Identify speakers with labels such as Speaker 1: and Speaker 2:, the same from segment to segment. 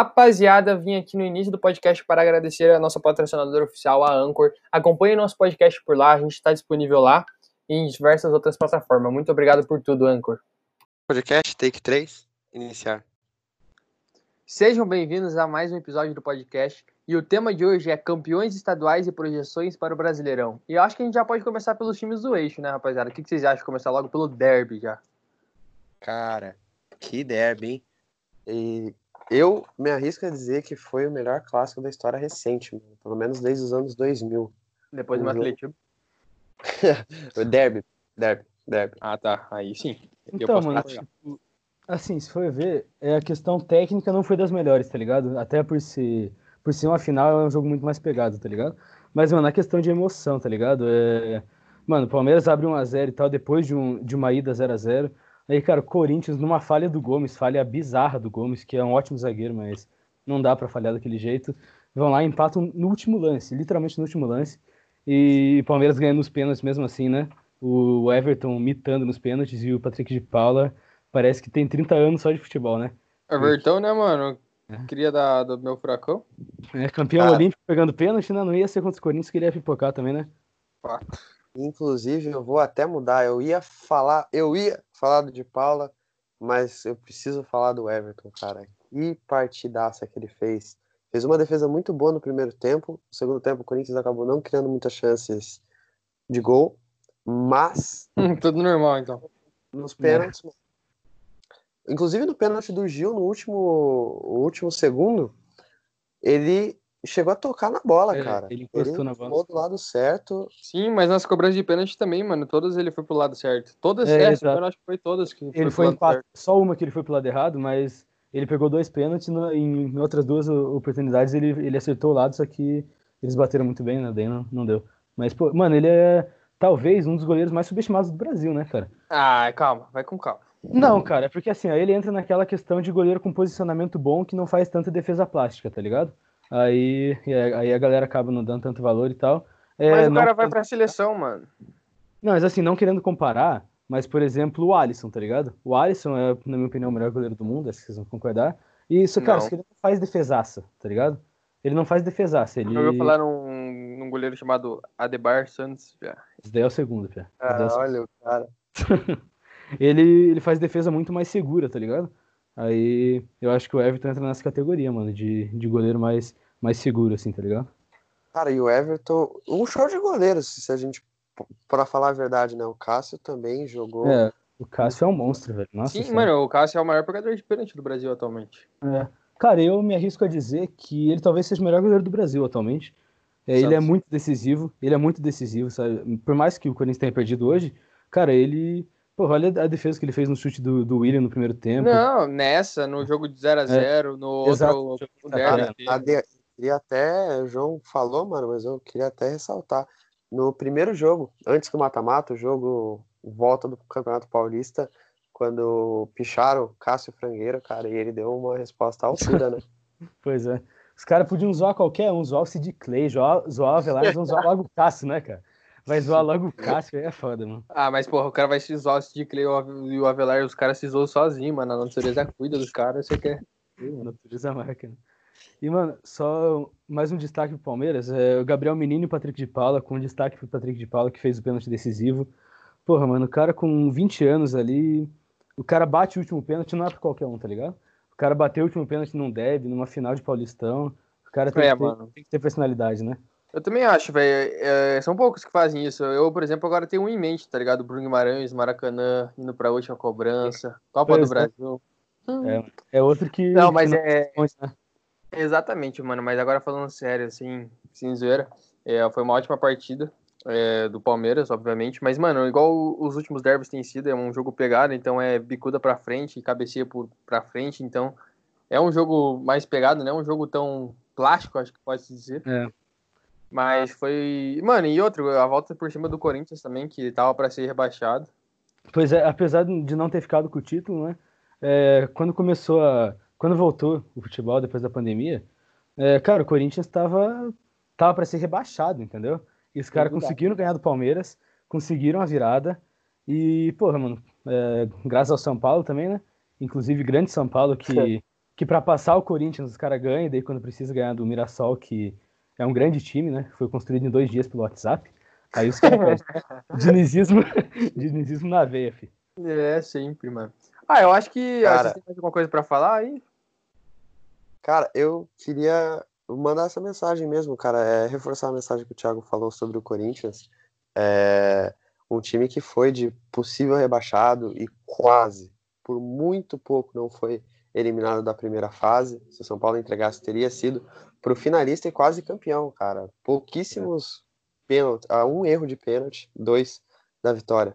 Speaker 1: Rapaziada, vim aqui no início do podcast para agradecer a nossa patrocinadora oficial, a Anchor. Acompanhe nosso podcast por lá, a gente está disponível lá e em diversas outras plataformas. Muito obrigado por tudo, Anchor.
Speaker 2: Podcast Take 3, iniciar.
Speaker 1: Sejam bem-vindos a mais um episódio do podcast. E o tema de hoje é campeões estaduais e projeções para o Brasileirão. E eu acho que a gente já pode começar pelos times do eixo, né, rapaziada? O que vocês acham de começar logo pelo derby já?
Speaker 2: Cara, que derby, hein? E eu me arrisco a dizer que foi o melhor clássico da história recente, mano. pelo menos desde os anos 2000.
Speaker 1: Depois do
Speaker 2: Um
Speaker 1: Atlético.
Speaker 2: derby, derby, derby.
Speaker 1: Ah, tá. Aí sim. Eu
Speaker 3: Então,
Speaker 1: posso
Speaker 3: mano, tipo, assim, se for ver, é, a questão técnica não foi das melhores, tá ligado? Até por ser, por ser uma final, é um jogo muito mais pegado, tá ligado? Mas, mano, a questão de emoção, tá ligado? É... Mano, o Palmeiras abre 1x0 e tal, depois de, um, de uma ida 0x0. Aí, cara, Corinthians, numa falha do Gomes, falha bizarra do Gomes, que é um ótimo zagueiro, mas não dá pra falhar daquele jeito. Vão lá e empatam no último lance, literalmente no último lance. E Palmeiras ganha nos pênaltis mesmo assim, né? O Everton mitando nos pênaltis e o Patrick de Paula parece que tem 30 anos só de futebol, né?
Speaker 1: Everton, né, mano?
Speaker 3: É.
Speaker 1: Queria da, do meu furacão.
Speaker 3: É campeão
Speaker 2: Cara.
Speaker 3: olímpico pegando pênalti, né? Não ia ser contra os Corinthians, queria pipocar também, né?
Speaker 2: Inclusive, eu vou até mudar. Eu ia falar, eu ia falar do de Paula, mas eu preciso falar do Everton, cara. Que partidaça que ele fez. Fez uma defesa muito boa no primeiro tempo. No segundo tempo, o Corinthians acabou não criando muitas chances de gol, mas
Speaker 1: Tudo normal, então.
Speaker 2: nos pênaltis. Inclusive no pênalti do Gil, no último, último segundo, ele chegou a tocar na bola,
Speaker 3: É,
Speaker 2: cara.
Speaker 3: ele encostou na bola.
Speaker 2: do lado certo.
Speaker 1: Sim, mas nas cobranças de pênalti também, mano. Todas ele foi pro lado certo. Todas,
Speaker 3: É,
Speaker 1: eu acho que foi todas que
Speaker 3: Ele foi em quatro,
Speaker 1: certo.
Speaker 3: só uma que ele foi pro lado errado, mas ele pegou dois pênaltis, no- em outras duas oportunidades ele, ele acertou o lado, só que eles bateram muito bem, né? Daí não, não deu. Mas, pô, mano, ele é talvez um dos goleiros mais subestimados do Brasil, né, cara?
Speaker 1: Ah, calma, vai com calma.
Speaker 3: Não, cara, é porque assim, ó, ele entra naquela questão de goleiro com posicionamento bom que não faz tanta defesa plástica, tá ligado? Aí, aí a galera acaba não dando tanto valor e tal. É,
Speaker 1: Mas o
Speaker 3: não,
Speaker 1: cara vai pra seleção, mano.
Speaker 3: não, mas assim, não querendo comparar, mas por exemplo, o Alisson, tá ligado? O Alisson é, na minha opinião, o melhor goleiro do mundo, acho que vocês vão concordar. E isso, cara,
Speaker 1: Não.
Speaker 3: isso que ele não faz defesaça, tá ligado? Ele não faz defesaça, ele.
Speaker 1: Eu ouvi falar num, num goleiro chamado Adebar Santos. já.
Speaker 3: Esse daí é o segundo, Pia. É
Speaker 2: Ah, olha o cara.
Speaker 3: ele, ele faz defesa muito mais segura, tá ligado? Aí eu acho que o Everton entra nessa categoria, mano, de, de goleiro mais, mais seguro, assim, tá ligado?
Speaker 2: Cara, e o Everton, um show de goleiros, se a gente, pra falar a verdade, né? O Cássio também jogou.
Speaker 3: É, o Cássio é um monstro, velho. Nossa
Speaker 1: Sim,
Speaker 3: senhora.
Speaker 1: mano, o Cássio é o maior pegador de pênalti do Brasil atualmente.
Speaker 3: É. Cara, eu me arrisco a dizer que ele talvez seja o melhor goleiro do Brasil atualmente. É, ele é muito decisivo, ele é muito decisivo, sabe? Por mais que o Corinthians tenha perdido hoje, cara, ele. Pô, olha a defesa que ele fez no chute do, do William no primeiro tempo.
Speaker 1: Não, nessa, no jogo de 0x0, no
Speaker 3: É. Exato.
Speaker 1: outro.
Speaker 2: A de- queria até, o João falou, mano, mas eu queria até ressaltar. No primeiro jogo, antes do mata-mata, o jogo volta do Campeonato Paulista, quando picharam Cássio Frangueira, cara, e ele deu uma resposta altura, né?
Speaker 3: Pois é. Os caras podiam zoar qualquer um, zoar o Sid Clay, zoar, zoar o vão zoar logo o Cássio, né, cara? Vai zoar logo o Cássio, aí é foda, mano.
Speaker 1: Ah, mas porra, o cara vai se zoar o Sid Clay e o Ave- o Avelar, os caras se zoam sozinhos, mano. A natureza cuida dos caras, você quer.
Speaker 3: Natureza marca, né? E, mano, só mais um destaque pro Palmeiras. É o Gabriel Menino e o Patrick de Paula, com destaque pro Patrick de Paula, que fez o pênalti decisivo. Porra, mano, o cara com 20 anos ali, o cara bate o último pênalti, não é pra qualquer um, tá ligado? O cara bateu o último pênalti num deb, numa final de Paulistão. O cara tem,
Speaker 1: É,
Speaker 3: que, ter, tem que ter personalidade, né?
Speaker 1: Eu também acho, velho. é, são poucos que fazem isso. Eu, por exemplo, agora tenho um em mente, tá ligado? Bruno Guimarães, Maracanã, indo pra última cobrança, Copa do
Speaker 3: é.
Speaker 1: Brasil.
Speaker 3: É outro que.
Speaker 1: Não, mas é.
Speaker 3: né?
Speaker 1: Exatamente, mano. Mas agora falando sério, assim, sem zoeira, é, foi uma ótima partida é, do Palmeiras, obviamente. Mas, mano, igual os últimos derbys têm sido, é um jogo pegado, então é bicuda pra frente e cabeceia por, pra frente. Então é um jogo mais pegado, não é um jogo tão plástico, acho que pode se dizer.
Speaker 3: É.
Speaker 1: Mas foi. Mano, e outro, a volta por cima do Corinthians também, que tava pra ser rebaixado.
Speaker 3: Pois é, apesar de não ter ficado com o título, né? é, quando começou a. Quando voltou o futebol depois da pandemia, é, cara, o Corinthians tava, tava para ser rebaixado, entendeu? E os caras conseguiram ganhar do Palmeiras, conseguiram a virada. E, porra, mano, é, graças ao São Paulo também, né? Inclusive, grande São Paulo que, que para passar o Corinthians os caras ganham, e daí quando precisa ganhar do Mirassol, que é um grande time, né? Foi construído em dois dias pelo WhatsApp. Aí os caras dinizismo, dinizismo na veia, fi.
Speaker 1: É, sempre, mano. Ah, eu acho que.
Speaker 2: Cara-
Speaker 1: Cara... Vocês têm mais alguma coisa pra falar aí?
Speaker 2: Cara, eu queria mandar essa mensagem mesmo, cara. É, reforçar a mensagem que o Thiago falou sobre o Corinthians. É um time que foi de possível rebaixado e quase, por muito pouco, não foi eliminado da primeira fase. Se o São Paulo entregasse, teria sido pro finalista e quase campeão, cara. Pouquíssimos pênaltis, ah, um erro de pênalti, dois da vitória.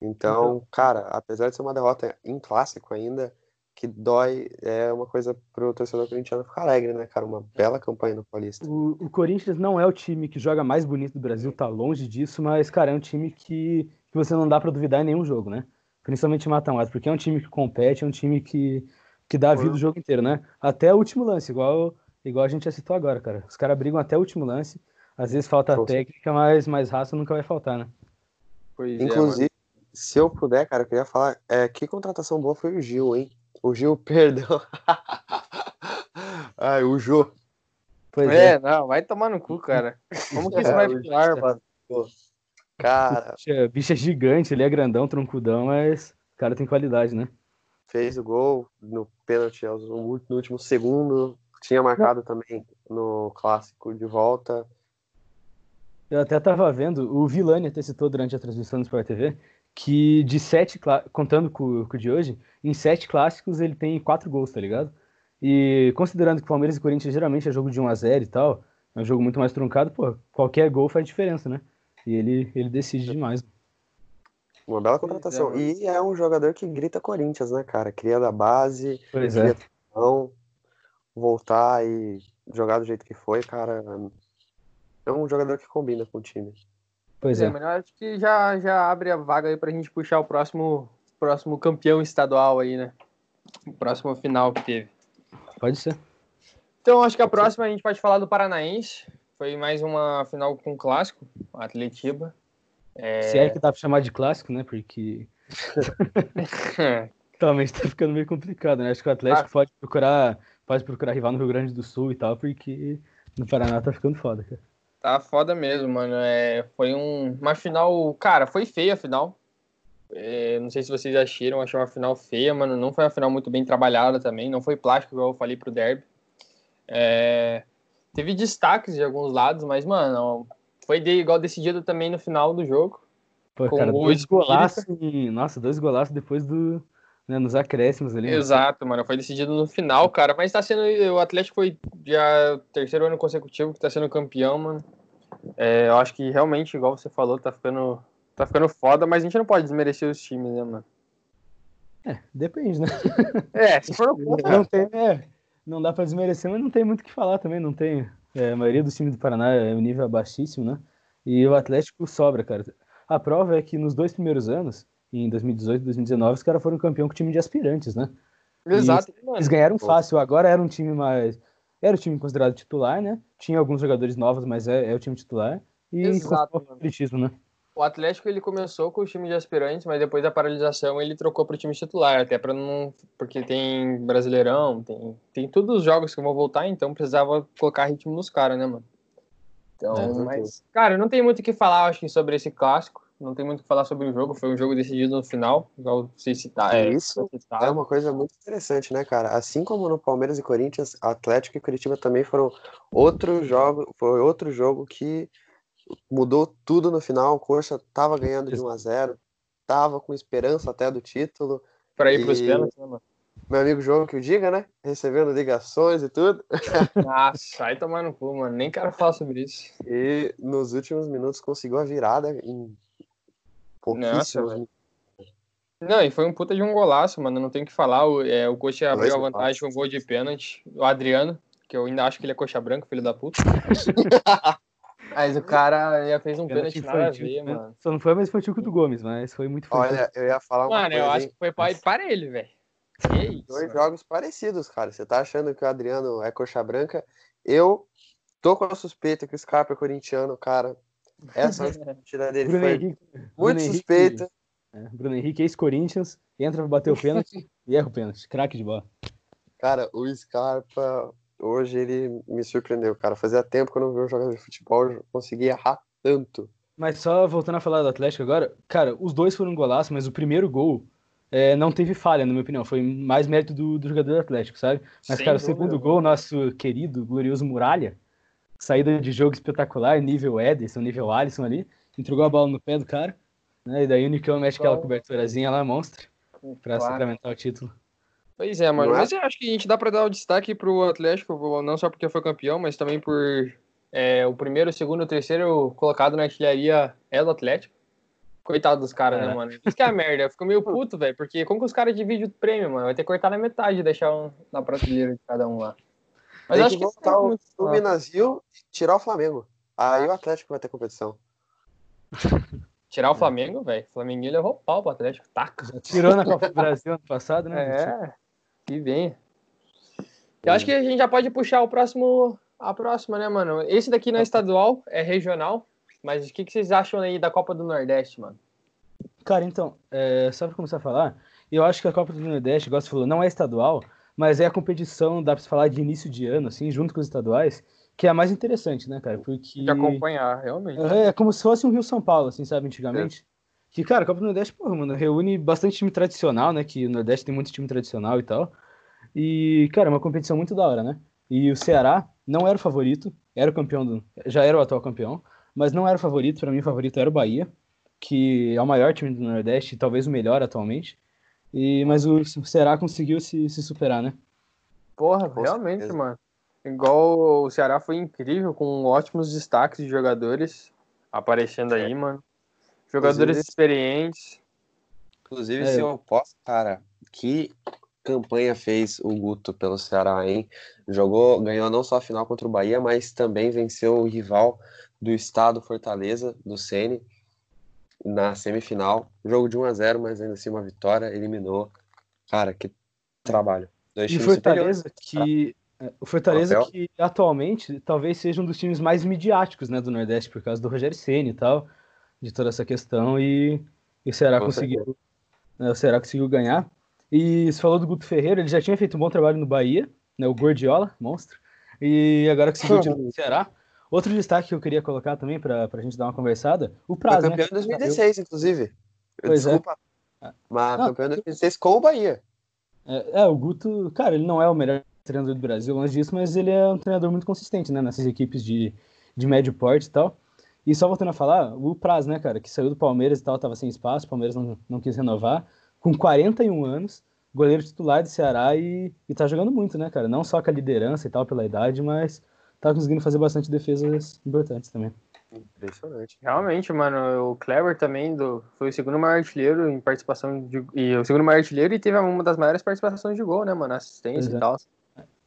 Speaker 2: Então, cara, apesar de ser uma derrota em clássico ainda, que dói, é uma coisa pro torcedor corintiano ficar alegre, né, cara? Uma bela campanha no Paulista.
Speaker 3: O, o Corinthians não é o time que joga mais bonito do Brasil, tá longe disso, mas, cara, é um time que, que você não dá pra duvidar em nenhum jogo, né? Principalmente mata-mata, porque é um time que compete, é um time que, que dá a vida o jogo inteiro, né? Até o último lance, igual, igual a gente já citou agora, cara. Os caras brigam até o último lance, às vezes falta
Speaker 2: Com
Speaker 3: técnica, mas, mas raça nunca vai faltar, né?
Speaker 1: Pois é.
Speaker 2: Inclusive, se eu puder, cara, eu queria falar, é, que contratação boa foi o Gil, hein? O Gil, perdão. Ai, o Jô.
Speaker 3: Pois é.
Speaker 1: É, não, vai tomar no cu, cara. Como que isso vai
Speaker 2: o
Speaker 1: ficar,
Speaker 2: Gil-
Speaker 1: mano?
Speaker 2: Cara,
Speaker 3: Bicho é- bicho é gigante, ele é grandão, troncudão, mas o cara tem qualidade, né?
Speaker 2: Fez o gol no pênalti no último segundo. Tinha marcado também no clássico de volta.
Speaker 3: Eu até tava vendo, o Vilani até citou durante a transmissão do Sport TV, que de sete, contando com, com o de hoje, em sete clássicos ele tem quatro gols, tá ligado? E considerando que Palmeiras e Corinthians geralmente é jogo de 1 a 0 e tal, é um jogo muito mais truncado, pô, qualquer gol faz diferença, né? E ele, ele decide demais.
Speaker 2: Uma bela
Speaker 1: é,
Speaker 2: contratação.
Speaker 1: mano.
Speaker 2: e é um jogador que grita Corinthians, né, cara? Cria da base,
Speaker 3: Pois
Speaker 2: cria
Speaker 3: é.
Speaker 2: voltar e jogar do jeito que foi, cara. É um jogador que combina com o time.
Speaker 3: Pois
Speaker 1: É,
Speaker 3: é.
Speaker 1: mas eu acho que já, já abre a vaga aí pra gente puxar o próximo, próximo campeão estadual aí, né? O próximo final que teve.
Speaker 3: Pode ser.
Speaker 1: Então, acho que a próxima a gente pode falar do Paranaense. Foi mais uma final com clássico, Atletiba.
Speaker 3: Se é que dá pra chamar de clássico, né? Porque Atualmente tá ficando meio complicado, né? Acho que o Atlético
Speaker 1: Ah.
Speaker 3: pode procurar, pode procurar rival no Rio Grande do Sul e tal, porque no Paraná tá ficando foda, cara.
Speaker 1: Tá foda mesmo, mano. É, foi um- uma final. Cara, foi feia a final. É, não sei se vocês acharam, achei uma final feia, mano. Não foi uma final muito bem trabalhada também. Não foi plástico, igual eu falei pro Derby. É, teve destaques de alguns lados, mas, mano, foi de- igual decidido também no final do jogo.
Speaker 3: Pô,
Speaker 1: Com
Speaker 3: cara,
Speaker 1: o
Speaker 3: dois golaços, nossa, dois golaços depois do, né, nos acréscimos ali. né?
Speaker 1: Exato, mano. Foi decidido no final, cara. Mas tá sendo. O Atlético foi já o terceiro ano consecutivo que tá sendo campeão, mano. É, eu acho que realmente, igual você falou, tá ficando. Tá ficando foda, mas a gente não pode desmerecer os times, né, mano?
Speaker 3: É, depende, né?
Speaker 1: É, se for
Speaker 3: Não tem, é, não dá pra desmerecer, mas não tem muito o que falar também, não tem. É, a maioria dos times do Paraná é um nível baixíssimo, né? E o Atlético sobra, cara. A prova é que nos dois primeiros anos, em 2018 e 2019, os caras foram campeão com time de aspirantes, né?
Speaker 1: Exato, mano.
Speaker 3: Eles ganharam fácil, agora era um time mais. Era o time considerado titular, né? Tinha alguns jogadores novos, mas é, é o time titular. E
Speaker 1: Exato,
Speaker 3: o favoritismo, né?
Speaker 1: O Atlético ele começou com o time de aspirantes, mas depois da paralisação ele trocou pro time titular, até para não. Porque tem Brasileirão, tem, tem todos os jogos que vão voltar, então precisava colocar ritmo nos caras, né, mano? Então,
Speaker 2: É,
Speaker 1: mas. Cara, não tem muito o que falar, acho que, sobre esse clássico. Não tem muito o que falar sobre o jogo. Foi um jogo decidido no final, igual vocês citaram. É,
Speaker 2: Isso É uma coisa muito interessante, né, cara? Assim como no Palmeiras e Corinthians, Atlético e Curitiba também foram outro jogo, foi outro jogo que mudou tudo no final. O Coxa tava ganhando de 1 a 0, tava com esperança até do título.
Speaker 1: Pra ir pros
Speaker 2: E-
Speaker 1: pênaltis, né, mano?
Speaker 2: Meu amigo João que o diga, né? Recebendo ligações e tudo.
Speaker 1: Nossa, vai tomar no cu, mano. Nem quero falar sobre isso.
Speaker 2: E nos últimos minutos conseguiu a virada em pouquíssimos.
Speaker 1: Não, e foi um puta de um golaço, mano. Não tem o que falar. O, é, o Coxa abriu a vantagem com um gol de pênalti. O Adriano, que eu ainda acho que ele é coxa branca, filho da puta. Mas o cara já fez um pênalti nada a
Speaker 3: infantil,
Speaker 1: ver,
Speaker 3: né?
Speaker 1: mano.
Speaker 3: Só não foi mais infantil que o do Gomes, mas foi muito infantil.
Speaker 2: Olha, eu ia falar uma
Speaker 1: Mano, eu
Speaker 2: coisa,
Speaker 1: acho que foi pra, para ele, velho. Que isso.
Speaker 2: Dois
Speaker 1: mano.
Speaker 2: jogos parecidos, cara. Você tá achando que o Adriano é coxa branca? Eu tô com a suspeita que o Scarpa é corintiano, cara. Essa partida dele
Speaker 3: Bruno
Speaker 2: foi
Speaker 3: Henrique,
Speaker 2: muito
Speaker 3: Bruno Henrique-
Speaker 2: suspeita.
Speaker 3: é, Bruno Henrique, ex-Corinthians, entra pra bater o pênalti e erra o pênalti. Craque de bola.
Speaker 2: Cara, o Scarpa, hoje ele me surpreendeu, cara. Fazia tempo que eu não vi um jogador de futebol conseguir errar tanto.
Speaker 3: Mas só voltando a falar do Atlético agora, cara, os dois foram golaços, mas o primeiro gol é, não teve falha, na minha opinião. Foi mais mérito do, do jogador do Atlético, sabe? Mas, Sem cara, o segundo gol, nosso querido, glorioso Muralha, saída de jogo espetacular, nível Ederson, nível Alisson ali, entregou a bola no pé do cara, né? E daí o Nicão mexe aquela coberturazinha lá, monstro, pra claro. sacramentar o título.
Speaker 1: Pois é, mano. Mas eu acho que a gente dá pra dar o destaque pro Atlético, não só porque foi campeão, mas também por é, o primeiro, o segundo, o terceiro colocado na artilharia é do Atlético. Coitado dos caras, né, é. né, mano? Isso que é a merda. Eu fico meio puto, velho, porque como que os caras dividem o prêmio, mano? Vai ter que cortar na metade e deixar um na prateleira de cada um lá.
Speaker 2: Mas Tem acho que voltar o Fluminense e tirar o Flamengo. Aí o Atlético vai ter competição.
Speaker 1: Tirar o Flamengo, velho. O Flamengo levou pau pro Atlético. Taca.
Speaker 3: Tirou na Copa do Brasil ano passado, né?
Speaker 1: É. Que bem. Eu acho que a gente já pode puxar o próximo a próxima, né, mano? Esse daqui não é estadual, é regional. Mas o que, que vocês acham aí da Copa do Nordeste, mano?
Speaker 3: Cara, então, é, só pra começar a falar, eu acho que a Copa do Nordeste, igual você falou, não é estadual, mas é a competição, dá pra falar de início de ano, assim, junto com os estaduais, que é a mais interessante, né, cara? Porque.
Speaker 1: De acompanhar, realmente.
Speaker 3: É, é como se fosse um Rio São Paulo, assim, sabe, antigamente. Que, cara, a Copa do Nordeste, porra, mano, reúne bastante time tradicional, né? Que o Nordeste tem muito time tradicional e tal. E, cara, é uma competição muito da hora, né? E o Ceará não era o favorito, era o campeão do. Já era o atual campeão, mas não era o favorito. Para mim, o favorito era o Bahia, que é o maior time do Nordeste, talvez o melhor atualmente. E, mas o Ceará conseguiu se, se superar, né?
Speaker 1: Porra, Com realmente, certeza. mano. Igual o Ceará foi incrível, com ótimos destaques de jogadores aparecendo é. aí, mano. Jogadores inclusive, experientes.
Speaker 2: Inclusive, é. se eu posso, cara, que campanha fez o Guto pelo Ceará, hein? Jogou, ganhou não só a final contra o Bahia, mas também venceu o rival do estado Fortaleza, do Sene, na semifinal. Jogo de 1 a 0 mas ainda assim uma vitória, eliminou. Cara, que trabalho.
Speaker 3: Dois e Fortaleza que é, o Fortaleza que atualmente talvez seja um dos times mais midiáticos, né, do Nordeste por causa do Rogério Ceni e tal, de toda essa questão e, e o Ceará Com conseguiu, né, o Ceará conseguiu ganhar. E você falou do Guto Ferreira, ele já tinha feito um bom trabalho no Bahia, né, o Gordiola, monstro. E agora conseguiu o time do Ceará. Outro destaque que eu queria colocar também para a gente dar uma conversada, o prazo,
Speaker 2: Foi campeão né? em 2016, eu... inclusive. É. Desculpa. É. Mas não, campeão em 2016 com o Bahia.
Speaker 3: É, é, o Guto, cara, ele não é o melhor treinador do Brasil, longe disso, mas ele é um treinador muito consistente, né, nessas equipes de, de médio porte e tal. E só voltando a falar, o Praz, né, cara, que saiu do Palmeiras e tal, tava sem espaço, o Palmeiras não, não quis renovar, com 41 anos, goleiro titular do Ceará e, e tá jogando muito, né, cara? Não só com a liderança e tal, pela idade, mas tá conseguindo fazer bastante defesas importantes também.
Speaker 2: Impressionante.
Speaker 1: Realmente, mano, o Kleber também do, foi o segundo maior artilheiro em participação de, e o segundo maior artilheiro e teve uma das maiores participações de gol, né, mano? Assistência é. e tal.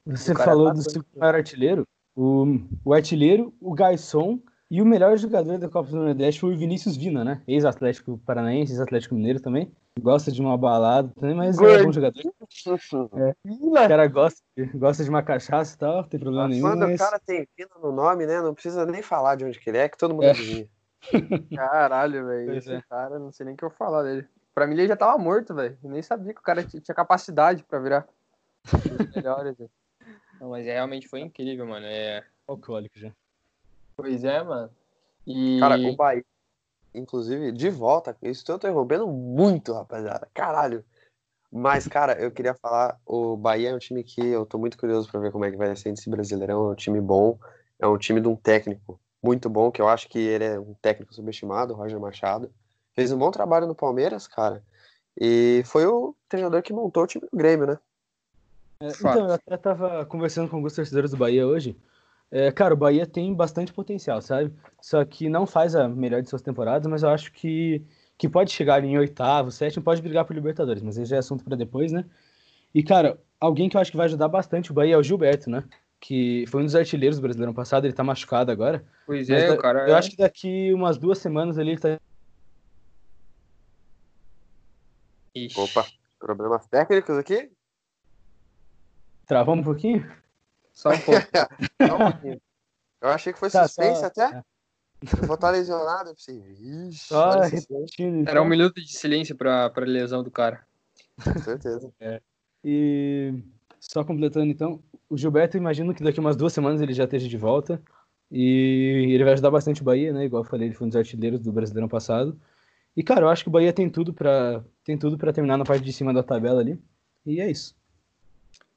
Speaker 3: Você falou tá do segundo maior artilheiro, o, o artilheiro, o Garçom e o melhor jogador da Copa do Nordeste foi o Vinícius Vina, né? Ex-Atlético Paranaense, ex-Atlético Mineiro também. Gosta de uma balada também, mas Good. é bom jogador. É. O cara gosta, gosta de uma cachaça e tal, não tem problema nenhum. Quando
Speaker 2: mas... o cara tem Vina no nome, né? Não precisa nem falar de onde que ele é, que todo mundo é. adivinha.
Speaker 1: Caralho, velho. Esse é. cara, não sei nem o que eu falar dele. Pra mim ele já tava morto, velho. Nem sabia que o cara tinha capacidade pra virar melhores. Não, mas é, realmente foi incrível, mano. É
Speaker 3: alcoólico já.
Speaker 1: Pois é, mano. E...
Speaker 2: Cara, o Bahia, inclusive, de volta, isso eu tô interrompendo muito, rapaziada. Caralho. Mas, cara, eu queria falar, o Bahia é um time que eu tô muito curioso para ver como é que vai ser esse Brasileirão. É um time bom, é um time de um técnico muito bom, que eu acho que ele é um técnico subestimado, o Roger Machado. Fez um bom trabalho no Palmeiras, cara. E foi o treinador que montou o time do Grêmio, né?
Speaker 3: É, então, eu até tava conversando com alguns torcedores do Bahia hoje. É, cara, o Bahia tem bastante potencial, sabe? Só que não faz a melhor de suas temporadas, mas eu acho que, que pode chegar em oitavo, sétimo, pode brigar por Libertadores, mas esse já é assunto para depois, né? E, cara, alguém que eu acho que vai ajudar bastante o Bahia é o Gilberto, né? Que foi um dos artilheiros do brasileiro passado, ele tá machucado agora.
Speaker 1: Pois é, o cara.
Speaker 3: Eu é... acho que daqui umas duas semanas ali ele tá.
Speaker 2: Ixi. Opa, problemas técnicos aqui?
Speaker 3: Travamos um pouquinho?
Speaker 1: Só um pouco. Só um pouquinho.
Speaker 2: Eu achei que foi tá, suspense só... até. É. Eu vou estar lesionado. Eu pensei, Ixi, só
Speaker 1: Era um minuto de silêncio para a lesão do cara.
Speaker 2: Com certeza.
Speaker 3: É. E só completando então, o Gilberto, imagino que daqui umas duas semanas ele já esteja de volta. E ele vai ajudar bastante o Bahia, né? Igual eu falei, ele foi um dos artilheiros do Brasileirão passado. E, cara, eu acho que o Bahia tem tudo para tem tudo para terminar na parte de cima da tabela ali. E é isso.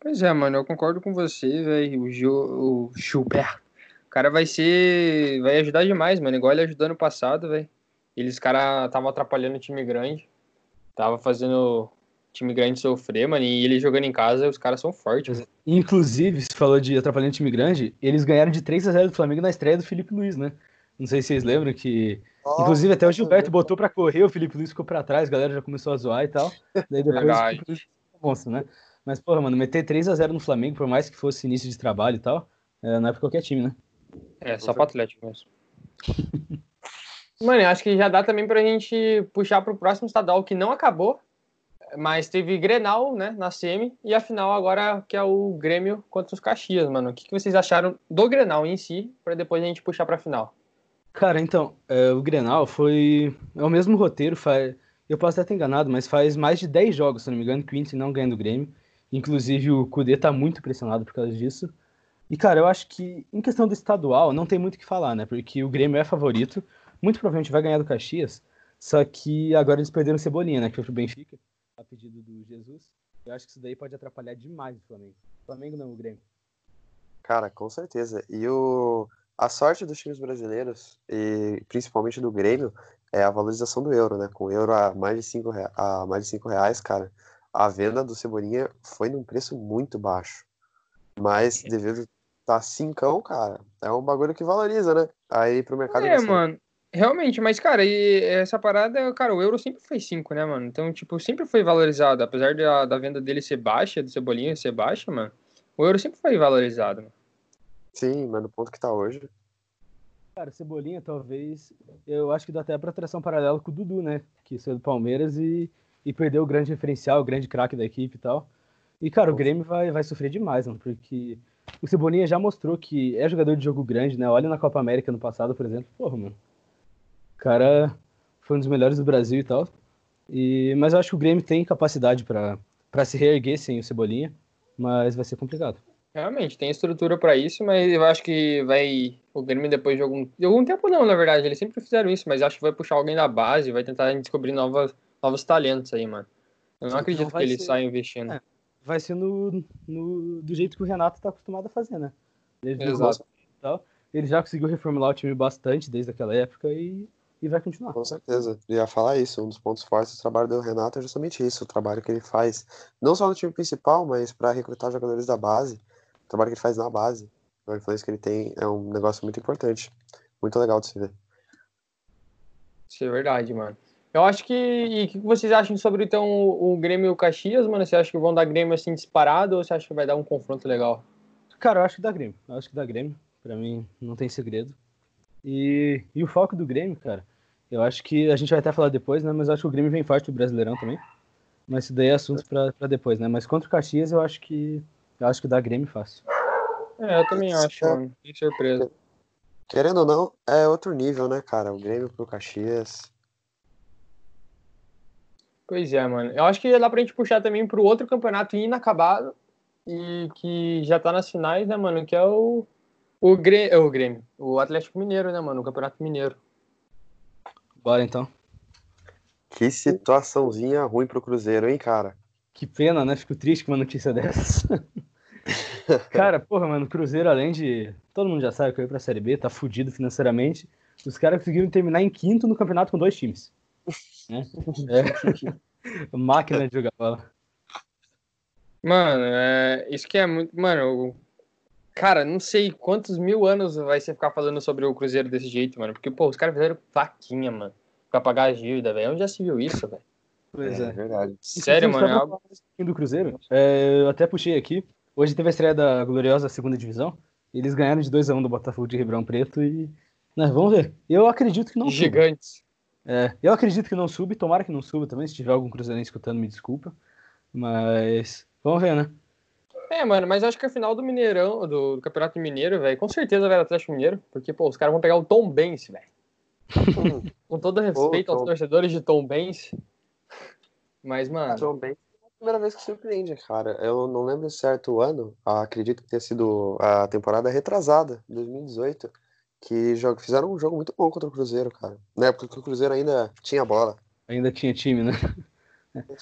Speaker 1: Pois é, mano, eu concordo com você, velho. O, Gil, o Gilberto. O cara vai ser. Vai ajudar demais, mano. Igual ele ajudou no passado, velho. Eles, cara, estavam atrapalhando o time grande. Tava fazendo time grande sofrer, mano. E ele jogando em casa, os caras são fortes. Mano.
Speaker 3: Inclusive, você falou de atrapalhando time grande, eles ganharam de 3 a 0 do Flamengo na estreia do Felipe Luiz, né? Não sei se vocês lembram que. Oh, inclusive, até o Gilberto botou pra correr, o Felipe Luiz ficou pra trás, a galera já começou a zoar e tal. Daí depois Verdade. o Felipe Luiz monstro, né? Mas, porra, mano, meter 3 a 0 no Flamengo, por mais que fosse início de trabalho e tal, é, não é pra qualquer time, né?
Speaker 1: É, só pro Atlético mesmo. mano, eu acho que já dá também pra gente puxar pro próximo estadual que não acabou, mas teve Grenal, né, na semi, e a final agora que é o Grêmio contra os Caxias, mano. O que, que vocês acharam do Grenal em si, para depois a gente puxar pra final?
Speaker 3: Cara, então, é, o Grenal foi. É o mesmo roteiro, faz... eu posso até ter enganado, mas faz mais de 10 jogos, se não me engano, que o Inter não ganha do Grêmio. Inclusive o Kudê tá muito pressionado por causa disso. E, cara, eu acho que em questão do estadual, não tem muito o que falar, né? Porque o Grêmio é favorito, muito provavelmente vai ganhar do Caxias, só que agora eles perderam o Cebolinha, né? Que foi pro Benfica a pedido do Jesus. Eu acho que isso daí pode atrapalhar demais o Flamengo. O Flamengo não, o Grêmio.
Speaker 2: Cara, com certeza. E o... a sorte dos times brasileiros, e principalmente do Grêmio, é a valorização do euro, né? Com o euro a mais de 5 rea... a mais de cinco reais, cara, a venda do Cebolinha foi num preço muito baixo. Mas devido estar tá cincão, cara, é um bagulho que valoriza, né? Aí pro mercado.
Speaker 1: É, mano. Realmente, mas, cara, e essa parada, cara, o euro sempre foi 5, né, mano? Então, tipo, sempre foi valorizado. Apesar da, da venda dele ser baixa, do Cebolinha ser baixa, mano, o euro sempre foi valorizado, mano.
Speaker 2: Sim, mas no ponto que tá hoje.
Speaker 3: Cara, Cebolinha, talvez, eu acho que dá até pra tração paralelo com o Dudu, né? Que saiu do Palmeiras e, e perdeu o grande referencial, o grande craque da equipe e tal. E, cara, o Grêmio vai, vai sofrer demais, mano, porque o Cebolinha já mostrou que é jogador de jogo grande, né? Olha na Copa América no passado, por exemplo. Porra, mano cara foi um dos melhores do Brasil e tal. E, mas eu acho que o Grêmio tem capacidade para se reerguer sem o Cebolinha, mas vai ser complicado.
Speaker 1: Realmente, tem estrutura para isso, mas eu acho que vai. O Grêmio, depois de algum, de algum tempo, não, na verdade, eles sempre fizeram isso, mas acho que vai puxar alguém da base, vai tentar descobrir novas, novos talentos aí, mano. Eu não acredito que eles ser... saiam investindo. É,
Speaker 3: vai ser no, no, do jeito que o Renato tá acostumado a fazer, né? Desde Exato. Tal, ele já conseguiu reformular o time bastante desde aquela época e e vai continuar.
Speaker 2: Com certeza. Eu ia falar isso. Um dos pontos fortes do trabalho do Renato é justamente isso, o trabalho que ele faz, não só no time principal, mas para recrutar jogadores da base, o trabalho que ele faz na base, a influência que ele tem é um negócio muito importante. Muito legal de se ver.
Speaker 1: Isso é verdade, mano. Eu acho que. E o que vocês acham sobre então o Grêmio e o Caxias, mano? Você acha que vão dar Grêmio assim disparado ou você acha que vai dar um confronto legal?
Speaker 3: Cara, eu acho que dá Grêmio. Eu acho que dá Grêmio. Pra mim, não tem segredo. E, e o foco do Grêmio, cara, eu acho que a gente vai até falar depois, né? Mas eu acho que o Grêmio vem forte do Brasileirão também. Mas isso daí é assunto pra, depois, né? Mas contra o Caxias eu acho que eu acho que dá Grêmio fácil.
Speaker 1: É, eu também acho, mano. Que surpresa.
Speaker 2: Querendo ou não, é outro nível, né, cara? O Grêmio pro Caxias.
Speaker 1: Pois é, mano. Eu acho que dá pra gente puxar também pro outro campeonato inacabado e que já tá nas finais, né, mano? Que é o o Grêmio, é, o Grêmio, o Atlético Mineiro, né, mano? O Campeonato Mineiro.
Speaker 3: Bora então.
Speaker 2: Que situaçãozinha ruim pro Cruzeiro, hein, cara?
Speaker 3: Que pena, né? Fico triste com uma notícia dessa. cara, porra, mano, o Cruzeiro, além de. Todo mundo já sabe que eu ia pra Série B, tá fudido financeiramente. Os caras conseguiram terminar em quinto no campeonato com dois times. Né? É. Máquina de jogar bola.
Speaker 1: Mano, é... isso que é muito. Mano, Cara, não sei quantos mil anos vai você ficar falando sobre o Cruzeiro desse jeito, mano. Porque, pô, os caras fizeram vaquinha, mano. Pra pagar a dívida, velho. Onde já se viu isso, velho?
Speaker 3: Pois é, é verdade.
Speaker 1: Sério, mano. É algo...
Speaker 3: Do Cruzeiro, é, eu até puxei aqui. Hoje teve a estreia da gloriosa segunda divisão. Eles ganharam de 2x1 um do Botafogo de Ribeirão Preto e. Né, vamos ver. Eu acredito que não
Speaker 1: Gigantes.
Speaker 3: É, eu acredito que não sube, tomara que não suba também. Se tiver algum cruzeirense escutando, me desculpa. Mas vamos ver, né?
Speaker 1: É, mano, mas acho que a final do Mineirão, do, do Campeonato Mineiro, velho, com certeza vai Atlético Mineiro, porque, pô, os caras vão pegar o Tom Benz, velho. com todo respeito aos torcedores de Tom Benz. Mas, mano.
Speaker 2: Tom Benz primeira vez que surpreende, cara. Eu não lembro certo o ano, acredito que tenha sido a temporada retrasada, 2018, que fizeram um jogo muito bom contra o Cruzeiro, cara. Na época que o Cruzeiro ainda tinha bola.
Speaker 3: Ainda tinha time, né?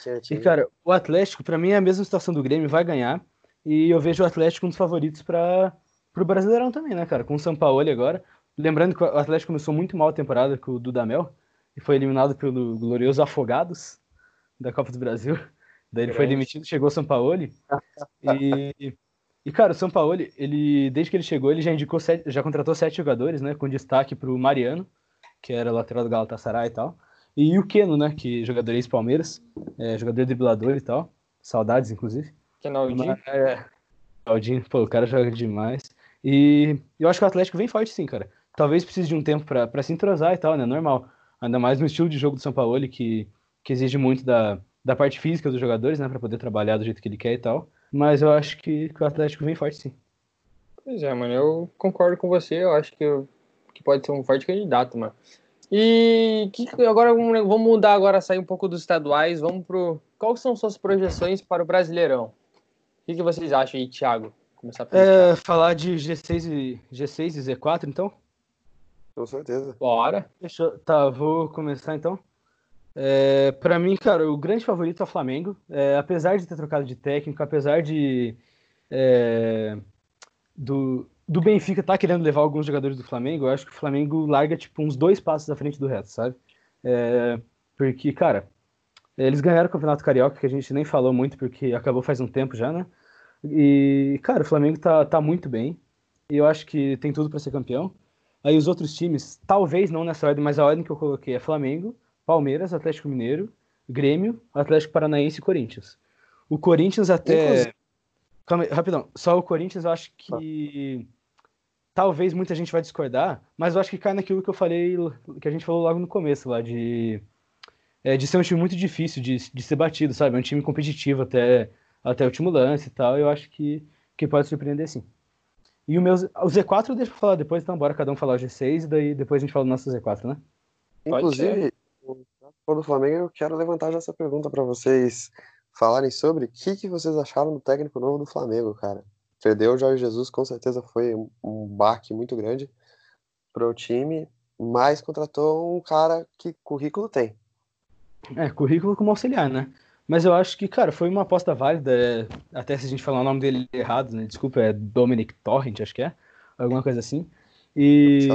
Speaker 3: Tinha time. E, cara, o Atlético, para mim, é a mesma situação do Grêmio, vai ganhar. E eu vejo o Atlético um dos favoritos para o Brasileirão também, né, cara? Com o São Paulo agora. Lembrando que o Atlético começou muito mal a temporada com o Dudamel e foi eliminado pelo glorioso Afogados da Copa do Brasil. Daí ele foi demitido, chegou o São Paulo. E, e, cara, o São Paulo, ele, desde que ele chegou, ele já indicou sete, já contratou sete jogadores, né? Com destaque para o Mariano, que era lateral do Galatasaray e tal. E o Keno, né? Que é jogador ex-Palmeiras, é, jogador driblador e tal. Saudades, inclusive.
Speaker 1: Kenaldinho.
Speaker 3: É, Kenaldinho, pô, o cara joga demais. E eu acho que o Atlético vem forte sim, cara. Talvez precise de um tempo para se entrosar e tal, né? Normal. Ainda mais no estilo de jogo do São Paulo, que, que exige muito da, da parte física dos jogadores, né? Para poder trabalhar do jeito que ele quer e tal. Mas eu acho que, que, o Atlético vem forte sim.
Speaker 1: Pois é, mano. Eu concordo com você. Eu acho que, que pode ser um forte candidato, mano. E que, agora vamos mudar agora, sair um pouco dos estaduais. Vamos pro. Quais são suas projeções para o Brasileirão? O que, que vocês acham aí, Thiago?
Speaker 3: Começar a é, falar de G6 e, G6 e Z4, então?
Speaker 2: Com certeza.
Speaker 1: Bora.
Speaker 3: Deixa, tá, vou começar então. É, para mim, cara, o grande favorito é o Flamengo. É, apesar de ter trocado de técnico, apesar de é, do, do Benfica tá querendo levar alguns jogadores do Flamengo, eu acho que o Flamengo larga tipo uns dois passos à frente do resto, sabe? É, porque, cara, eles ganharam o Campeonato Carioca, que a gente nem falou muito porque acabou faz um tempo já, né? E, cara, o Flamengo tá, tá muito bem. E eu acho que tem tudo para ser campeão. Aí os outros times, talvez não nessa ordem, mas a ordem que eu coloquei é Flamengo, Palmeiras, Atlético Mineiro, Grêmio, Atlético Paranaense e Corinthians. O Corinthians até. Calma aí, rapidão. Só o Corinthians eu acho que. Talvez muita gente vai discordar, mas eu acho que cai naquilo que eu falei, que a gente falou logo no começo lá, de, é, de ser um time muito difícil de, de ser batido, sabe? É um time competitivo até, até o último lance e tal. Eu acho que, que pode surpreender sim. E o meu, o Z4 eu deixo pra falar depois, então bora cada um falar o G6 e daí depois a gente fala do nosso Z4, né?
Speaker 2: Inclusive, do Flamengo, eu quero levantar já essa pergunta para vocês falarem sobre o que, que vocês acharam do técnico novo do Flamengo, cara. Perdeu o Jorge Jesus, com certeza foi um, baque muito grande para o time, mas contratou um cara que currículo tem.
Speaker 3: É, currículo como auxiliar, né? Mas eu acho que, cara, foi uma aposta válida. É, até se a gente falar o nome dele errado, né? Desculpa, é Dominic Torrent, acho que é. Alguma coisa assim. E.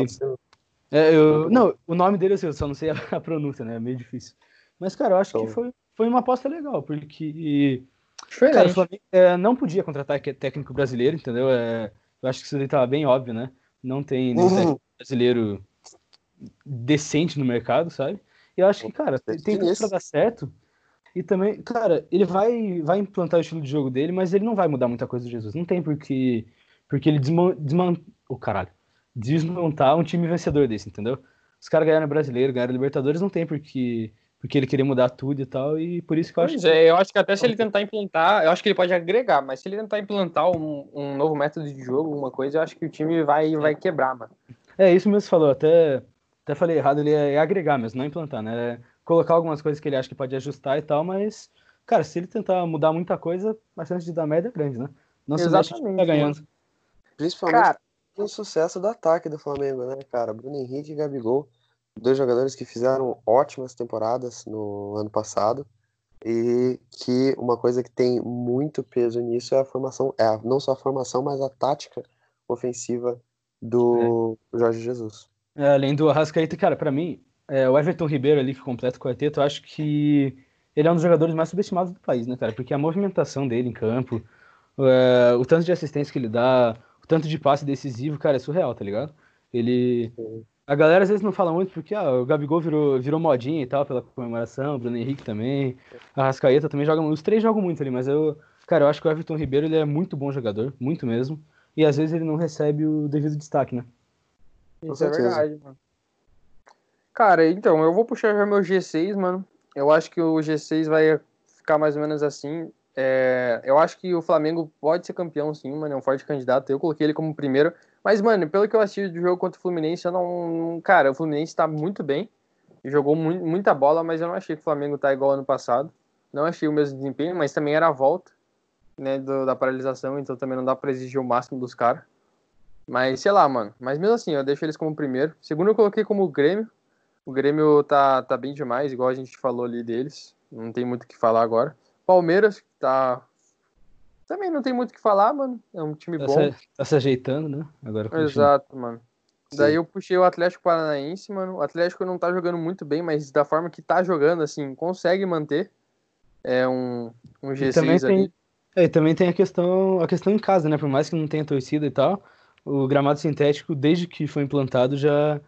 Speaker 3: É, eu, não, o nome dele eu só não sei a, a, pronúncia, né? É meio difícil. Mas, cara, eu acho então... que foi, foi uma aposta legal, porque. Cara, o Flamengo é, não podia contratar técnico brasileiro, entendeu? É, eu acho que isso daí tava bem óbvio, né? Não tem nenhum uhum. brasileiro decente no mercado, sabe? E eu acho que, cara, tem tudo pra dar certo. E também, cara, ele vai, vai implantar o estilo de jogo dele, mas ele não vai mudar muita coisa do Jesus. Não tem porque, porque ele desman, desman, o oh, caralho, desmontar um time vencedor desse, entendeu? Os caras ganharam brasileiro, ganharam Libertadores, não tem porque, porque ele queria mudar tudo e tal, e por isso que eu
Speaker 1: pois acho. Pois é, eu acho que até se ele tentar implantar, eu acho que ele pode agregar, mas se ele tentar implantar um, um novo método de jogo, alguma coisa, eu acho que o time vai, vai quebrar, mano.
Speaker 3: É, isso mesmo que você falou, até, até falei errado, ele é, é agregar mesmo, não implantar, né? É colocar algumas coisas que ele acha que pode ajustar e tal, mas, cara, se ele tentar mudar muita coisa, a chance de dar merda é grande, né? Não
Speaker 1: Exatamente, se deixa
Speaker 3: tá ganhando.
Speaker 2: Principalmente cara, o sucesso do ataque do Flamengo, né, cara? Bruno Henrique e Gabigol, dois jogadores que fizeram ótimas temporadas no ano passado e que uma coisa que tem muito peso nisso é a formação, é não só a formação, mas a tática ofensiva do é. Jorge Jesus.
Speaker 3: É, além do Arrascaeta, cara, para mim, é, o Everton Ribeiro ali, que completa o quarteto, eu acho que ele é um dos jogadores mais subestimados do país, né, cara? Porque a movimentação dele em campo, é, o tanto de assistência que ele dá, tanto de passe decisivo, cara, é surreal, tá ligado? Ele. A galera às vezes não fala muito porque ah, o Gabigol virou, virou modinha e tal pela comemoração, o Bruno Henrique também, a Rascaeta também joga. Os três jogam muito ali, mas eu. Cara, eu acho que o Everton Ribeiro ele é muito bom jogador, muito mesmo. E às vezes ele não recebe o devido destaque, né?
Speaker 1: Isso é verdade, mano. Cara, então, eu vou puxar já meu G6, mano. Eu acho que o G6 vai ficar mais ou menos assim. É, eu acho que o Flamengo pode ser campeão, sim, mano. É um forte candidato. Eu coloquei ele como primeiro. Mas, mano, pelo que eu assisti do jogo contra o Fluminense, eu não. Cara, o Fluminense tá muito bem. Jogou muito, muita bola, mas eu não achei que o Flamengo tá igual ano passado. Não achei o mesmo desempenho, mas também era a volta né, do, da paralisação, então também não dá para exigir o máximo dos caras. Mas sei lá, mano. Mas mesmo assim, eu deixo eles como primeiro. Segundo eu coloquei como Grêmio. O Grêmio tá, tá bem demais, igual a gente falou ali deles. Não tem muito o que falar agora. Palmeiras, tá. Também não tem muito o que falar, mano. É um time
Speaker 3: tá
Speaker 1: bom.
Speaker 3: Se, tá se ajeitando, né? Agora
Speaker 1: Exato, mano. Sim. Daí eu puxei o Atlético Paranaense, mano. O Atlético não tá jogando muito bem, mas da forma que tá jogando, assim, consegue manter. É um, um G6 ali.
Speaker 3: Tem, é, e também tem a questão, a questão em casa, né? Por mais que não tenha torcida e tal, o gramado sintético, desde que foi implantado, já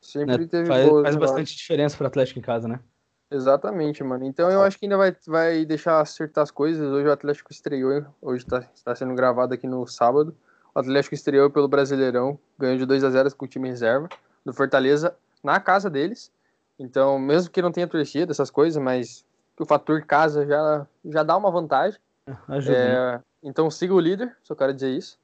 Speaker 1: Sempre
Speaker 3: né,
Speaker 1: teve
Speaker 3: faz,
Speaker 1: boas
Speaker 3: faz bastante diferença pro Atlético em casa, né?
Speaker 1: Exatamente, mano. Então eu acho que ainda vai, vai deixar acertar as coisas. Hoje o Atlético estreou, hoje tá, tá sendo gravado aqui no sábado. O Atlético estreou pelo Brasileirão, ganhou de 2 a 0 com o time reserva do Fortaleza na casa deles. Então, mesmo que não tenha torcida, essas coisas, mas o fator casa já, já dá uma vantagem.
Speaker 3: Né?
Speaker 1: É, então siga o líder, só quero dizer isso.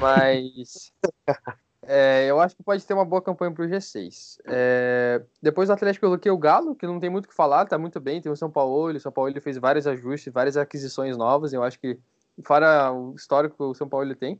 Speaker 1: Mas é, eu acho que pode ter uma boa campanha pro G6. É, depois do Atlético eu coloquei o Galo, que não tem muito o que falar, tá muito bem. Tem o São Paulo, o São Paulo ele fez vários ajustes, várias aquisições novas. Eu acho que, fora o histórico que o São Paulo tem.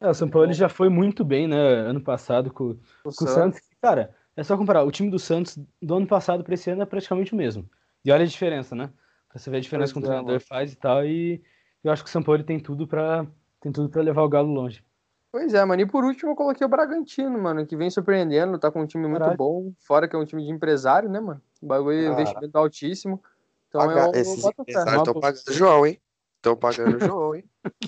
Speaker 3: É, o São Paulo já foi muito bem, né? Ano passado com,
Speaker 1: O
Speaker 3: com o
Speaker 1: Santos,
Speaker 3: Santos. Cara, é só comparar. O time do Santos do ano passado para esse ano é praticamente o mesmo. E olha a diferença, né? Pra você ver a diferença
Speaker 1: Pois
Speaker 3: que o
Speaker 1: é,
Speaker 3: treinador faz e tal. E eu acho que o São Paulo tem tudo para tem tudo para levar o Galo longe.
Speaker 1: Pois é, mano. E por último eu coloquei o Bragantino, mano, que vem surpreendendo, tá com um time muito
Speaker 3: Caralho.
Speaker 1: bom. Fora que é um time de empresário, né, mano? O bagulho é
Speaker 2: Cara.
Speaker 1: investimento altíssimo. Então
Speaker 2: Paga-
Speaker 1: eu,
Speaker 2: Esses empresários estão pagando o João, hein? Estão pagando o João, hein?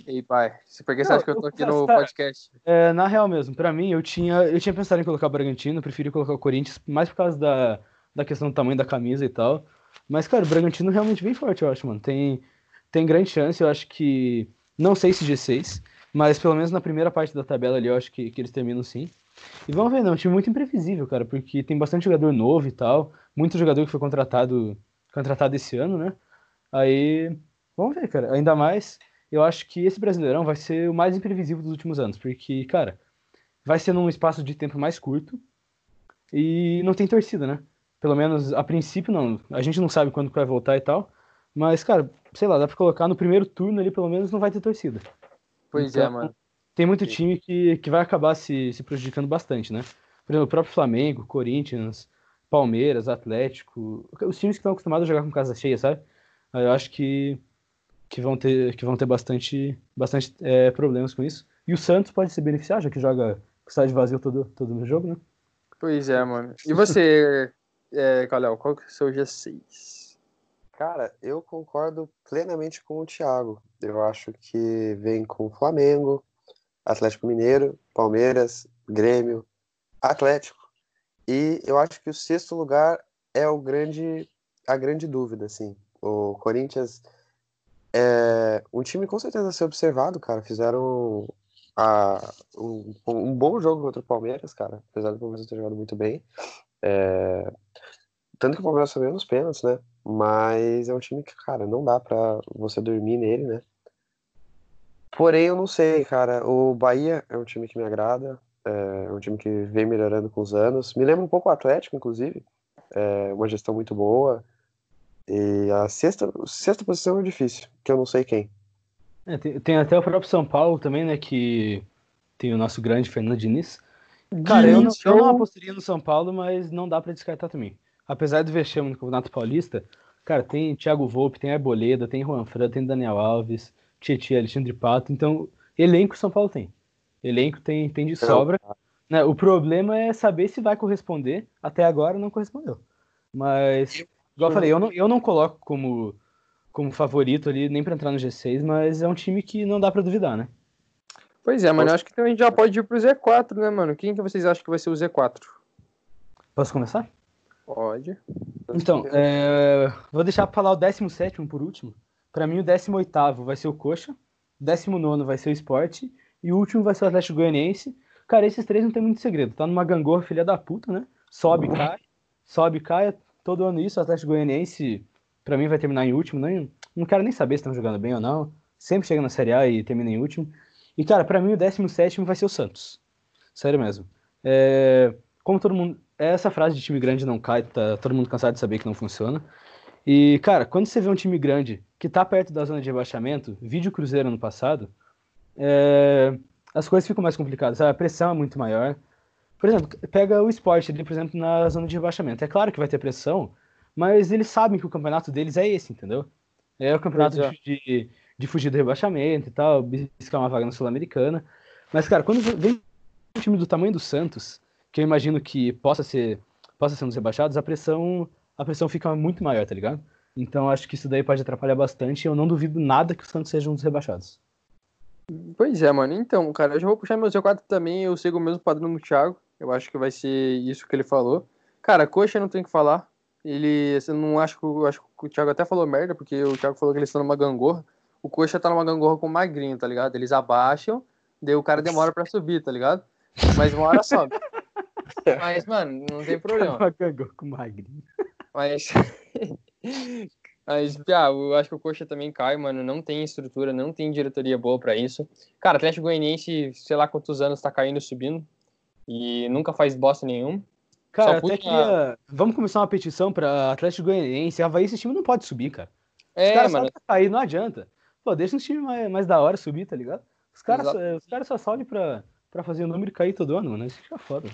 Speaker 1: E pai, por que você acha que eu tô aqui no
Speaker 3: tá-
Speaker 1: podcast?
Speaker 3: É, na real mesmo, pra mim, eu tinha, eu tinha pensado em colocar o Bragantino, preferi colocar o Corinthians, mais por causa da, da questão do tamanho da camisa e tal. Mas, cara, o Bragantino realmente vem forte, eu acho, mano. Tem, tem grande chance, eu acho que. Não sei se G6, mas pelo menos na primeira parte da tabela ali, eu acho que, que eles terminam sim. E vamos ver, não, é um time muito imprevisível, cara, porque tem bastante jogador novo e tal. Muito jogador que foi contratado, contratado esse ano, né? Aí, vamos ver, cara. Ainda mais, eu acho que esse Brasileirão vai ser o mais imprevisível dos últimos anos, porque, cara, vai ser num espaço de tempo mais curto e não tem torcida, né? Pelo menos a princípio não. A gente não sabe quando vai voltar e tal. Mas, cara, sei lá, dá pra colocar no primeiro turno ali, pelo menos, não vai ter torcida.
Speaker 1: Pois é,
Speaker 3: Então,
Speaker 1: mano.
Speaker 3: Tem muito time que, que vai acabar se, se prejudicando bastante, né? Por exemplo, o próprio Flamengo, Corinthians, Palmeiras, Atlético, os times que estão acostumados a jogar com casa cheia, sabe? Aí Eu acho que, que vão ter, que vão ter bastante, bastante é, problemas com isso. E o Santos pode se beneficiar, já que joga com o estádio vazio todo, todo no jogo, né?
Speaker 1: Pois é, mano. E você, é, Calhau, qual que é o seu G6?
Speaker 2: Cara, eu concordo plenamente com o Thiago. Eu acho que vem com Flamengo, Atlético Mineiro, Palmeiras, Grêmio, Atlético. E eu acho que o sexto lugar é o grande, a grande dúvida, assim. O Corinthians é um time com certeza a ser observado, cara. Fizeram a- um, um bom jogo contra o Palmeiras, cara. Apesar do Palmeiras ter jogado muito bem. É, tanto que o Palmeiras foi nos pênaltis, né? Mas é um time que, cara, não dá pra você dormir nele, né? Porém, eu não sei, cara. O Bahia é um time que me agrada. É um time que vem melhorando com os anos. Me lembra um pouco o Atlético, inclusive. É uma gestão muito boa. E a sexta, sexta posição é difícil, que eu não sei quem.
Speaker 3: É, tem, tem até o próprio São Paulo também, né? Que tem o nosso grande Fernando Diniz. Cara, eu não, eu não apostaria no São Paulo, mas não dá pra descartar também. Apesar do vexame no Campeonato Paulista, cara, tem Thiago Volpe, tem Arboleda, tem Juan Fran, tem Daniel Alves, Tietchan, Alexandre Pato. Então, elenco São Paulo tem. Elenco tem, tem de sobra. Né? O problema é saber se vai corresponder. Até agora não correspondeu. Mas, igual eu falei, eu não, eu não coloco como, como favorito ali, nem pra entrar no G6, mas é um time que não dá pra duvidar, né?
Speaker 1: Pois é, mano. Eu acho que então a gente já pode ir pro Z4, né, mano? Quem que vocês acham que vai ser o Z4?
Speaker 3: Posso começar?
Speaker 1: Pode.
Speaker 3: Então, é, vou deixar pra falar o 17 por último. Pra mim, o 18 vai ser o Coxa, o 19 vai ser o Sport e o último vai ser o Atlético Goianiense. Cara, esses três não tem muito segredo. Tá numa gangorra filha da puta, né? Sobe, cai, sobe, cai. Todo ano isso. O Atlético Goianiense, pra mim, vai terminar em último. Nem, não quero nem saber se estão jogando bem ou não. Sempre chega na Série A e termina em último. E, cara, pra mim, o 17 vai ser o Santos. Sério mesmo. É, como todo mundo. Essa frase de time grande não cai, tá todo mundo cansado de saber que não funciona. E, cara, quando você vê um time grande que tá perto da zona de rebaixamento, vídeo Cruzeiro no passado, é, as coisas ficam mais complicadas, sabe? A pressão é muito maior. Por exemplo, pega o esporte ali, por exemplo, na zona de rebaixamento. É claro que vai ter pressão, mas eles sabem que o campeonato deles é esse, entendeu? É o campeonato
Speaker 1: é.
Speaker 3: de, de fugir do rebaixamento e tal, buscar uma vaga na Sul-Americana. Mas, cara, quando vem um time do tamanho do Santos, que eu imagino que possa ser, possa ser um dos rebaixados, a pressão, a pressão fica muito maior, tá ligado? Então acho que isso daí pode atrapalhar bastante eu não duvido nada que o Santos seja um dos rebaixados.
Speaker 1: Pois é, mano. Então, cara, eu já vou puxar meu Z4 também. Eu sigo o mesmo padrão do Thiago. Eu acho que vai ser isso que ele falou. Cara, coxa não tem que falar. Ele, você não acho que eu acho que o Thiago até falou merda, porque o Thiago falou que eles estão numa gangorra. O coxa tá numa gangorra com o magrinho, tá ligado? Eles abaixam, daí o cara demora pra subir, tá ligado? Mas uma hora sobe. Mas, mano, não tem problema.
Speaker 3: Uma gangorra com magrinho.
Speaker 1: Mas. Mas, Pia, eu acho que o Coxa também cai, mano. Não tem estrutura, não tem diretoria boa pra isso. Cara, Atlético Goianiense, sei lá quantos anos tá caindo e subindo. E nunca faz bosta nenhum.
Speaker 3: Cara,
Speaker 1: Só
Speaker 3: até queria. Vamos começar uma petição pra Atlético Goianiense. Havaí, esse time não pode subir, cara. Os
Speaker 1: É,
Speaker 3: caras
Speaker 1: mano.
Speaker 3: só cair, não adianta. Pô, deixa uns times mais, mais da hora subir, tá ligado? Os caras
Speaker 1: Exato.
Speaker 3: os caras só sobem pra, pra fazer o número cair todo ano, mano. Isso fica foda.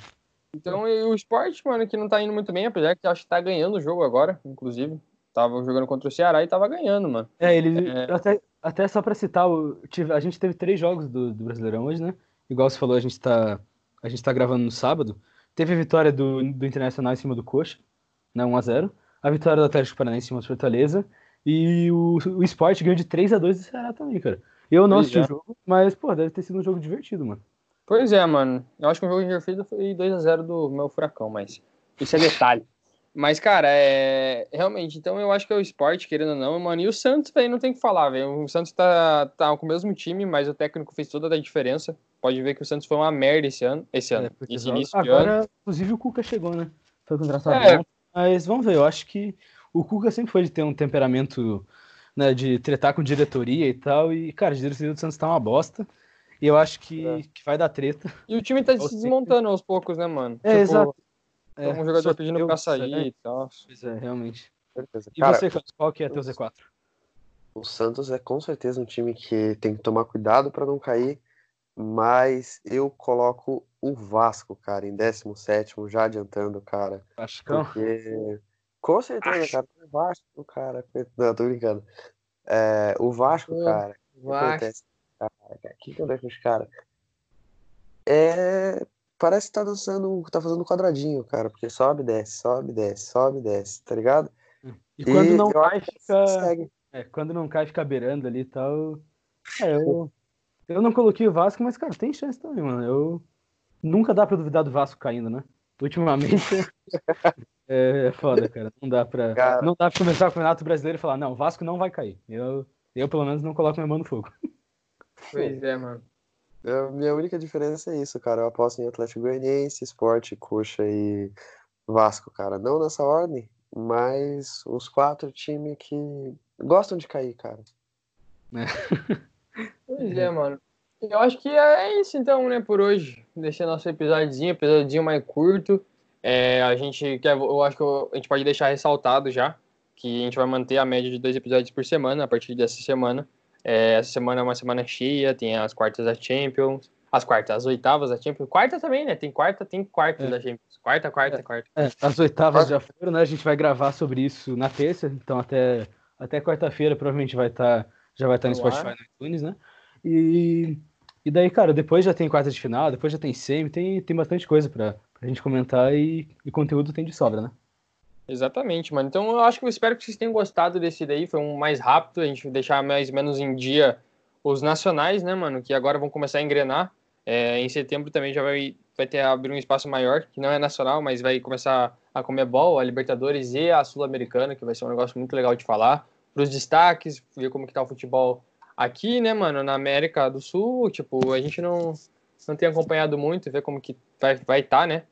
Speaker 1: Então, e o esporte, mano, que não tá indo muito bem, apesar que acho que tá ganhando o jogo agora, inclusive. Tava jogando contra o Ceará e tava ganhando, mano.
Speaker 3: É, ele.
Speaker 1: É.
Speaker 3: Até, até só pra citar, tive- a gente teve três jogos do, do Brasileirão hoje, né? Igual você falou, a gente tá, a gente tá gravando no sábado. Teve a vitória do, do Internacional em cima do Coxa, né? 1x0. A vitória do Atlético Paranaense em cima do Fortaleza. E o, o Sport ganhou de 3 a 2 do Ceará também, cara. Eu não assisti
Speaker 1: é.
Speaker 3: o jogo, mas, pô, deve ter sido um jogo divertido, mano.
Speaker 1: Pois é, mano. Eu acho que o jogo invertido foi 2x0 do meu furacão, mas isso é detalhe. Mas, cara, é. Realmente, então eu acho que é o esporte, querendo ou não, mano. E o Santos, velho, não tem o que falar, velho. O Santos tá, tá com o mesmo time, mas o técnico fez toda a diferença. Pode ver que o Santos foi uma merda esse ano. Esse ano.
Speaker 3: É,
Speaker 1: esse início de ano.
Speaker 3: Agora, inclusive, o Cuca chegou, né? Foi contratado
Speaker 1: É.
Speaker 3: mas vamos ver, eu acho que o Cuca sempre foi de ter um temperamento, né, de tretar com diretoria e tal, e, cara, a diretoria do Santos tá uma bosta, e eu acho que,
Speaker 1: É.
Speaker 3: que vai dar treta.
Speaker 1: E o time tá se desmontando aos poucos, né, mano?
Speaker 3: É, exato.
Speaker 1: É, um jogador
Speaker 3: só
Speaker 1: pedindo pra sair
Speaker 3: é,
Speaker 1: e tal.
Speaker 3: Pois é, realmente.
Speaker 2: Certeza.
Speaker 3: E
Speaker 2: Cara,
Speaker 3: você, Carlos, qual que é teu Z4?
Speaker 2: o Santos é com certeza um time que tem que tomar cuidado para não cair, mas eu coloco o Vasco, cara, em 17º, já adiantando, cara.
Speaker 3: Vascão?
Speaker 2: Porque, com certeza, cara, o Vasco, cara. Não, tô brincando. É, o Vasco, cara, o que acontece? O que acontece com os caras? É. Parece que tá dançando, tá fazendo um quadradinho, cara, porque sobe, desce, sobe, desce, sobe, desce, tá ligado?
Speaker 3: E quando não
Speaker 2: eu
Speaker 3: cai, fica...
Speaker 2: segue.
Speaker 3: É, quando não cai, fica beirando ali e tal. É, eu... Eu não coloquei o Vasco, mas, cara, tem chance também, mano. Eu... Nunca dá pra duvidar do Vasco caindo, né? Ultimamente... é, é foda, cara. Não dá pra...
Speaker 2: Cara.
Speaker 3: Não dá pra começar o Campeonato Brasileiro e falar, não, o Vasco não vai cair. Eu, eu pelo menos, não coloco minha mão no fogo.
Speaker 1: Pois é, mano.
Speaker 2: A minha única diferença é isso, cara. Eu aposto em Atlético Goianiense, Sport, Coxa e Vasco, cara. Não nessa ordem, mas os quatro times que gostam de cair, cara.
Speaker 1: Pois é, mano. Eu acho que é isso então, né, por hoje. Deixar nosso episódiozinho, episódiozinho mais curto. É, a gente quer, eu acho que a gente pode deixar ressaltado já que a gente vai manter a média de dois episódios por semana a partir dessa semana. É, essa semana é uma semana cheia, tem as quartas da Champions, as quartas, as oitavas da Champions, quarta também, né? Tem quarta, tem quarta
Speaker 3: É.
Speaker 1: da Champions. Quarta, quarta, quarta.
Speaker 3: É, as oitavas já foram, né? A gente vai gravar sobre isso na terça, então até, até quarta-feira provavelmente vai estar já vai estar no
Speaker 1: No ar.
Speaker 3: Spotify no iTunes, né? E, e daí, cara, depois já tem quarta de final, depois já tem semi, tem, tem bastante coisa pra, pra gente comentar e, e conteúdo tem de sobra, né?
Speaker 1: Exatamente, mano. Então eu acho que eu espero que vocês tenham gostado desse daí. Foi um mais rápido, a gente deixar mais ou menos em dia os nacionais, né, mano? Que agora vão começar a engrenar. É, em setembro também já vai, vai ter abrir um espaço maior, que não é nacional, mas vai começar a Comebol, a Libertadores e a Sul-Americana, que vai ser um negócio muito legal de falar. Para os destaques, ver como que tá o futebol aqui, né, mano, na América do Sul. Tipo, a gente não, não tem acompanhado muito, ver como que vai estar, vai tá, né?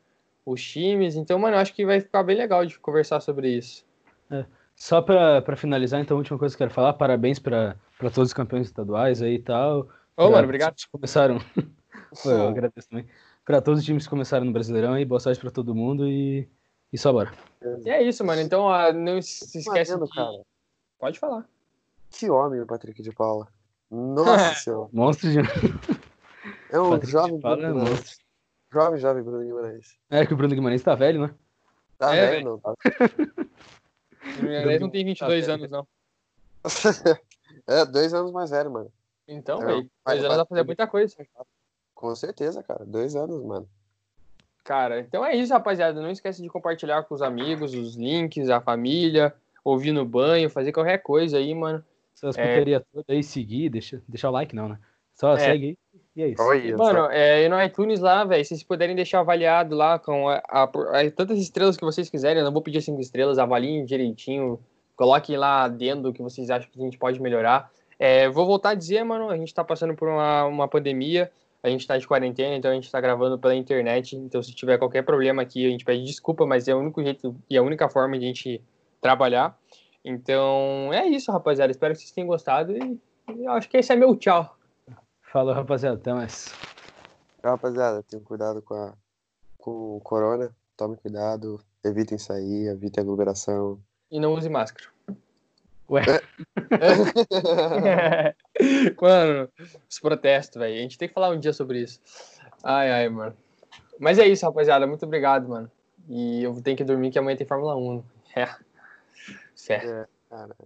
Speaker 1: Os times. Então, mano, eu acho que vai ficar bem legal de conversar sobre isso.
Speaker 3: Só pra, pra finalizar, então, a última coisa que eu quero falar, parabéns pra, pra todos os campeões estaduais aí e tal.
Speaker 1: Ô, mano, obrigado.
Speaker 3: Que começaram. Pô, eu agradeço também. Pra todos os times que começaram no Brasileirão aí, boa sorte pra todo mundo e, E só bora.
Speaker 1: E é isso, mano. Então, ó, não se esquece. De-
Speaker 2: cara.
Speaker 1: Pode falar.
Speaker 2: Que homem o Patrick de Paula. Nossa senhora.
Speaker 3: Monstro de.
Speaker 2: É um
Speaker 3: Patrick de
Speaker 2: jovem
Speaker 3: Paula
Speaker 2: Bruno
Speaker 3: é
Speaker 2: Guimarães.
Speaker 3: monstro.
Speaker 2: Jovem, jovem Bruno Guimarães.
Speaker 3: É que o Bruno Guimarães tá velho, né?
Speaker 2: Tá
Speaker 1: É,
Speaker 2: velho, não. Tá...
Speaker 1: Ele não tem 22
Speaker 2: Tá
Speaker 1: anos, não.
Speaker 2: é, dois anos mais velho, mano.
Speaker 1: Então,
Speaker 2: É,
Speaker 1: velho,
Speaker 2: vai-
Speaker 1: dois anos dá pra fazer muita coisa.
Speaker 2: Com certeza, cara. Dois anos, mano.
Speaker 1: Cara, então é isso, rapaziada. Não esquece de compartilhar com os amigos, os links, a família, ouvir no banho, fazer qualquer coisa aí, mano.
Speaker 3: Essas
Speaker 1: É.
Speaker 3: todas aí, seguir, deixa, deixar o like não, né? Só
Speaker 1: É.
Speaker 3: segue aí e é isso.
Speaker 2: Olha,
Speaker 1: Mano, é, e no iTunes lá, velho, se vocês puderem deixar avaliado lá com a, a- a- tantas estrelas que vocês quiserem, eu não vou pedir cinco estrelas, avaliem direitinho, coloquem lá dentro o que vocês acham que a gente pode melhorar. É, vou voltar a dizer, mano, a gente tá passando por uma, uma pandemia, a gente tá de quarentena, então a gente tá gravando pela internet, então se tiver qualquer problema aqui, a gente pede desculpa, mas é o único jeito e a única forma de a gente trabalhar. Então, é isso, rapaziada, espero que vocês tenham gostado e, e eu acho que esse é meu tchau.
Speaker 3: Falou, rapaziada. Até mais.
Speaker 2: Rapaziada, tenham cuidado com, a, com o corona. Tomem cuidado. Evitem sair, evitem aglomeração.
Speaker 1: E não use máscara.
Speaker 3: Ué,
Speaker 1: mano, os protestos, velho. A gente tem que falar um dia sobre isso. Ai, ai, mano. Mas é isso, rapaziada. Muito obrigado, mano. E eu tenho que dormir que amanhã tem Fórmula 1. É. Certo.
Speaker 2: É, cara.